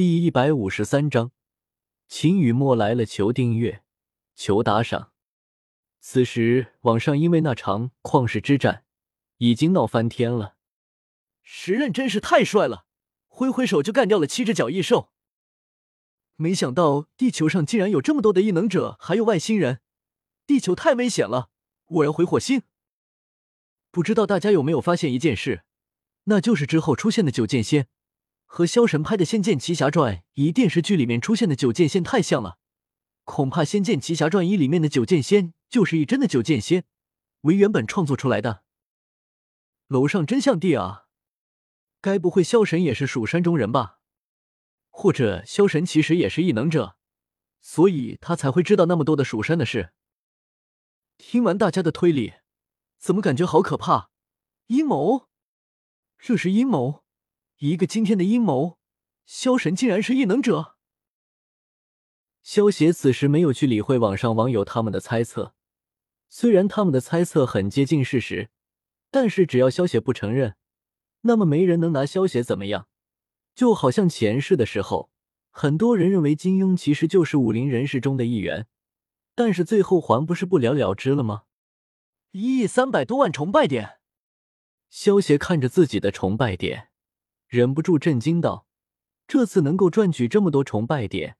第一百五十三章，秦雨墨来了，求订阅，求打赏。此时网上因为那场旷世之战已经闹翻天了。时刃真是太帅了，挥挥手就干掉了七只角异兽。没想到地球上竟然有这么多的异能者，还有外星人，地球太危险了，我要回火星。不知道大家有没有发现一件事，那就是之后出现的九剑仙。和萧神拍的《仙剑奇侠传一》电视剧里面出现的九剑仙太像了，恐怕《仙剑奇侠传一》里面的九剑仙就是一真的九剑仙，为原本创作出来的。楼上真像地啊！该不会萧神也是蜀山中人吧？或者萧神其实也是异能者，所以他才会知道那么多的蜀山的事？听完大家的推理，怎么感觉好可怕？阴谋？这是阴谋？一个惊天的阴谋，萧神竟然是异能者。萧协此时没有去理会网上网友他们的猜测，虽然他们的猜测很接近事实，但是只要萧协不承认，那么没人能拿萧协怎么样。就好像前世的时候，很多人认为金庸其实就是武林人士中的一员，但是最后还不是不了了之了吗？一亿三百多万崇拜点，萧协看着自己的崇拜点。忍不住震惊道：“这次能够赚取这么多崇拜点，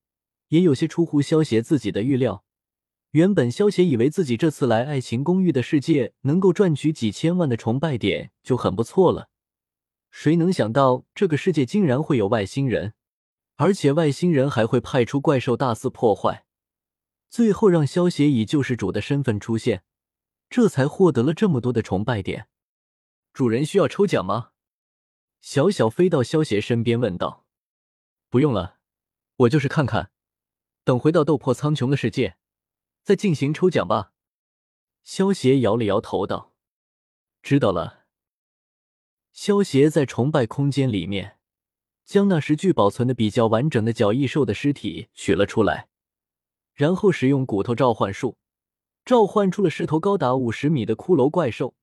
也有些出乎萧协自己的预料。原本萧协以为自己这次来爱情公寓的世界能够赚取几千万的崇拜点就很不错了，谁能想到这个世界竟然会有外星人，而且外星人还会派出怪兽大肆破坏，最后让萧协以救世主的身份出现，这才获得了这么多的崇拜点。主人需要抽奖吗？”小小飞到萧邪身边问道：“不用了，我就是看看，等回到斗破苍穹的世界，再进行抽奖吧。”萧邪摇了摇头道：“知道了。”萧邪在崇拜空间里面，将那十具保存的比较完整的角异兽的尸体取了出来，然后使用骨头召唤术，召唤出了十头高达五十米的骷髅怪兽，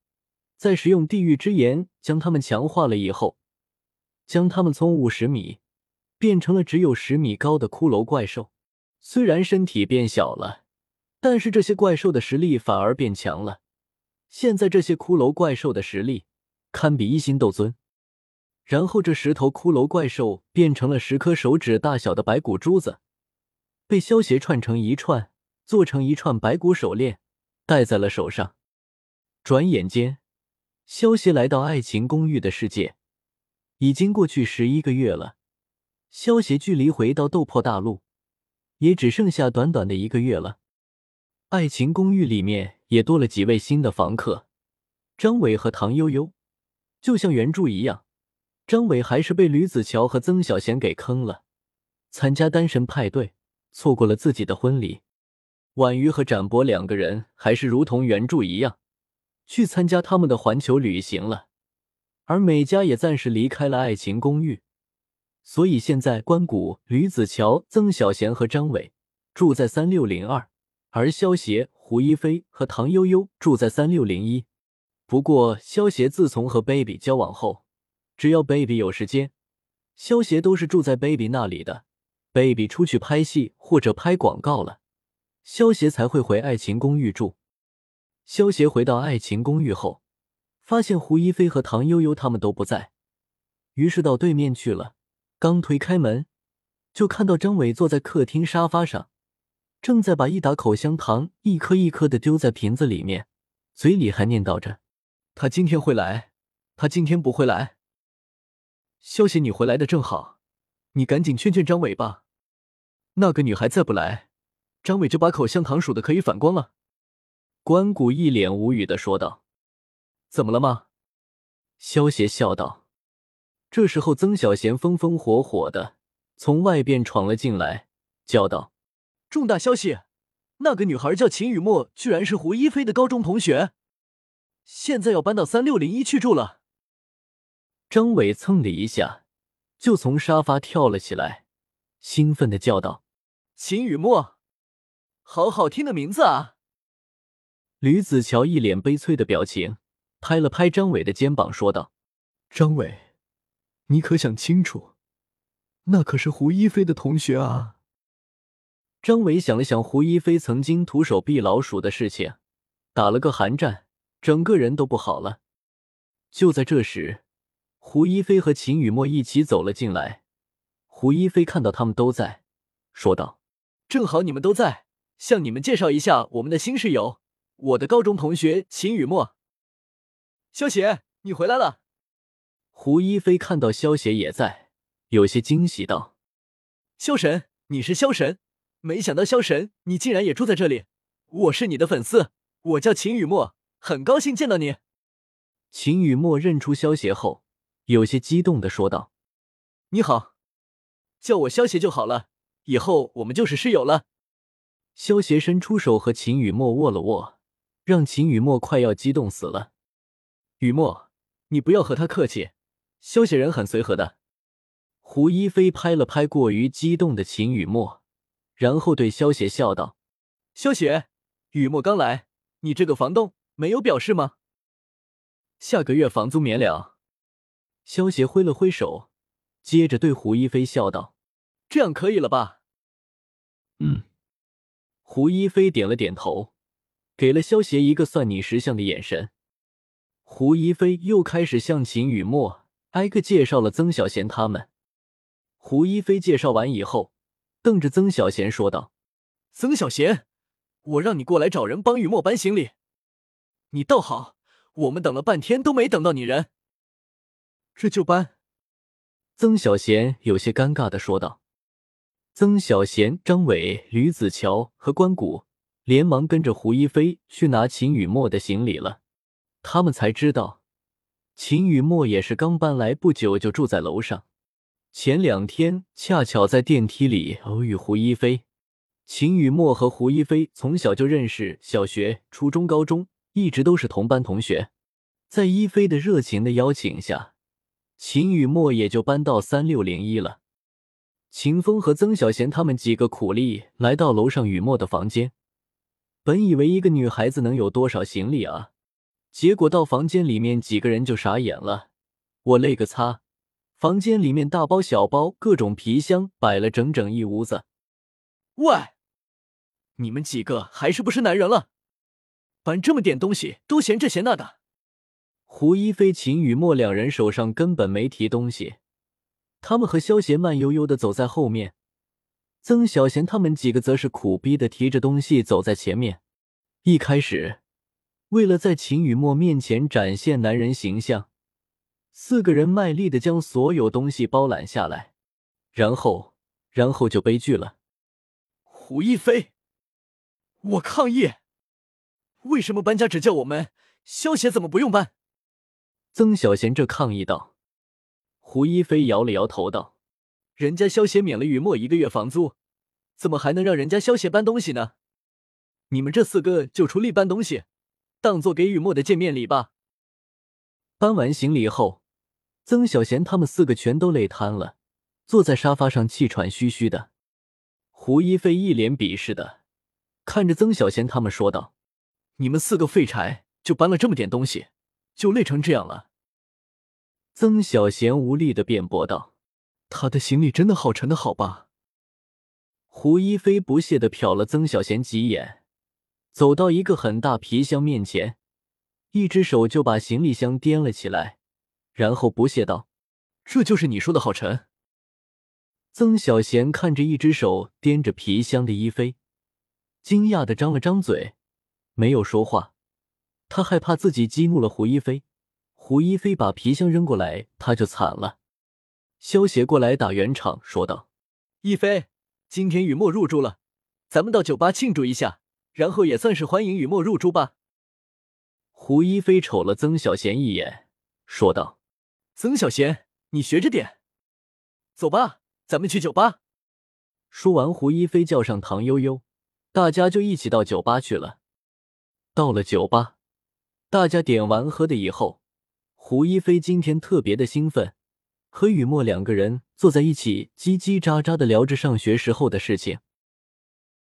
再使用地狱之炎将它们强化了以后。将他们从五十米变成了只有十米高的骷髅怪兽，虽然身体变小了，但是这些怪兽的实力反而变强了。现在这些骷髅怪兽的实力堪比一星斗尊。然后这十头骷髅怪兽变成了十颗手指大小的白骨珠子，被萧协串成一串，做成一串白骨手链，戴在了手上。转眼间，萧协来到爱情公寓的世界。已经过去十一个月了，萧协距离回到斗破大陆也只剩下短短的一个月了。爱情公寓里面也多了几位新的房客，张伟和唐悠悠。就像原著一样，张伟还是被吕子乔和曾小贤给坑了，参加单身派对，错过了自己的婚礼。婉瑜和展博两个人还是如同原著一样，去参加他们的环球旅行了。而美嘉也暂时离开了爱情公寓，所以现在关谷、吕子乔、曾小贤和张伟住在三六零二，而萧协、胡一菲和唐悠悠住在三六零一。不过，萧协自从和 baby 交往后，只要 baby 有时间，萧协都是住在 baby 那里的。baby 出去拍戏或者拍广告了，萧协才会回爱情公寓住。萧协回到爱情公寓后。发现胡一菲和唐悠悠他们都不在，于是到对面去了。刚推开门，就看到张伟坐在客厅沙发上，正在把一打口香糖一颗一颗的丢在瓶子里面，嘴里还念叨着：“他今天会来，他今天不会来。”消息你回来的正好，你赶紧劝劝张伟吧。那个女孩再不来，张伟就把口香糖数的可以反光了。关谷一脸无语的说道。怎么了吗？萧协笑道。这时候，曾小贤风风火火的从外边闯了进来，叫道：“重大消息！那个女孩叫秦雨墨，居然是胡一菲的高中同学，现在要搬到三六零一去住了。”张伟蹭的一下就从沙发跳了起来，兴奋的叫道：“秦雨墨，好好听的名字啊！”吕子乔一脸悲催的表情。拍了拍张伟的肩膀，说道：“张伟，你可想清楚，那可是胡一菲的同学啊。张伟想了想胡一菲曾经徒手毙老鼠的事情，打了个寒战，整个人都不好了。就在这时，胡一菲和秦雨墨一起走了进来。胡一菲看到他们都在，说道：“正好你们都在，向你们介绍一下我们的新室友，我的高中同学秦雨墨。萧邪，你回来了。”胡一菲看到萧邪也在，有些惊喜道：“萧神，你是萧神。”没想到萧神，你竟然也住在这里！我是你的粉丝，我叫秦雨墨，很高兴见到你。秦雨墨认出萧邪后，有些激动的说道：“你好，叫我萧邪就好了，以后我们就是室友了。”萧邪伸出手和秦雨墨握了握，让秦雨墨快要激动死了。雨墨，你不要和他客气，萧邪人很随和的。胡一菲拍了拍过于激动的秦雨墨。然后对萧邪笑道：“萧邪，雨墨刚来，你这个房东没有表示吗？下个月房租免了。”萧邪挥了挥手，接着对胡一菲笑道：“这样可以了吧？”“嗯。”胡一菲点了点头，给了萧邪一个算你识相的眼神。胡一菲又开始向秦雨墨挨个介绍了曾小贤他们。胡一菲介绍完以后。瞪着曾小贤说道：“曾小贤，我让你过来找人帮雨墨搬行李，你倒好，我们等了半天都没等到你人，这就搬。”曾小贤有些尴尬的说道。曾小贤、张伟、吕子乔和关谷连忙跟着胡一菲去拿秦雨墨的行李了。他们才知道，秦雨墨也是刚搬来不久，就住在楼上。前两天恰巧在电梯里偶遇胡一菲，秦雨墨和胡一菲从小就认识，小学、初中、高中一直都是同班同学。在一菲的热情的邀请下，秦雨墨也就搬到三六零一了。秦风和曾小贤他们几个苦力来到楼上雨墨的房间，本以为一个女孩子能有多少行李啊，结果到房间里面几个人就傻眼了，我勒个擦！房间里面大包小包，各种皮箱摆了整整一屋子。喂，你们几个还是不是男人了？搬这么点东西都嫌这嫌那的。胡一菲、秦雨墨两人手上根本没提东西，他们和萧邪慢悠悠的走在后面，曾小贤他们几个则是苦逼的提着东西走在前面。一开始，为了在秦雨墨面前展现男人形象。四个人卖力的将所有东西包揽下来，然后，然后就悲剧了。胡一菲，我抗议！为什么搬家只叫我们？萧邪怎么不用搬？曾小贤这抗议道。胡一菲摇了摇头道：“人家萧邪免了雨墨一个月房租，怎么还能让人家萧邪搬东西呢？你们这四个就出力搬东西，当做给雨墨的见面礼吧。”搬完行李后。曾小贤他们四个全都累瘫了，坐在沙发上气喘吁吁的。胡一菲一脸鄙视的看着曾小贤他们说道：“你们四个废柴，就搬了这么点东西，就累成这样了。”曾小贤无力的辩驳道：“他的行李真的好沉的好吧？”胡一菲不屑的瞟了曾小贤几眼，走到一个很大皮箱面前，一只手就把行李箱掂了起来。然后不屑道：“这就是你说的好沉。”曾小贤看着一只手掂着皮箱的一菲，惊讶的张了张嘴，没有说话。他害怕自己激怒了胡一菲，胡一菲把皮箱扔过来，他就惨了。萧协过来打圆场，说道：“一菲，今天雨墨入住了，咱们到酒吧庆祝一下，然后也算是欢迎雨墨入住吧。”胡一菲瞅了曾小贤一眼，说道。曾小贤，你学着点，走吧，咱们去酒吧。说完，胡一菲叫上唐悠悠，大家就一起到酒吧去了。到了酒吧，大家点完喝的以后，胡一菲今天特别的兴奋，和雨墨两个人坐在一起，叽叽喳喳的聊着上学时候的事情。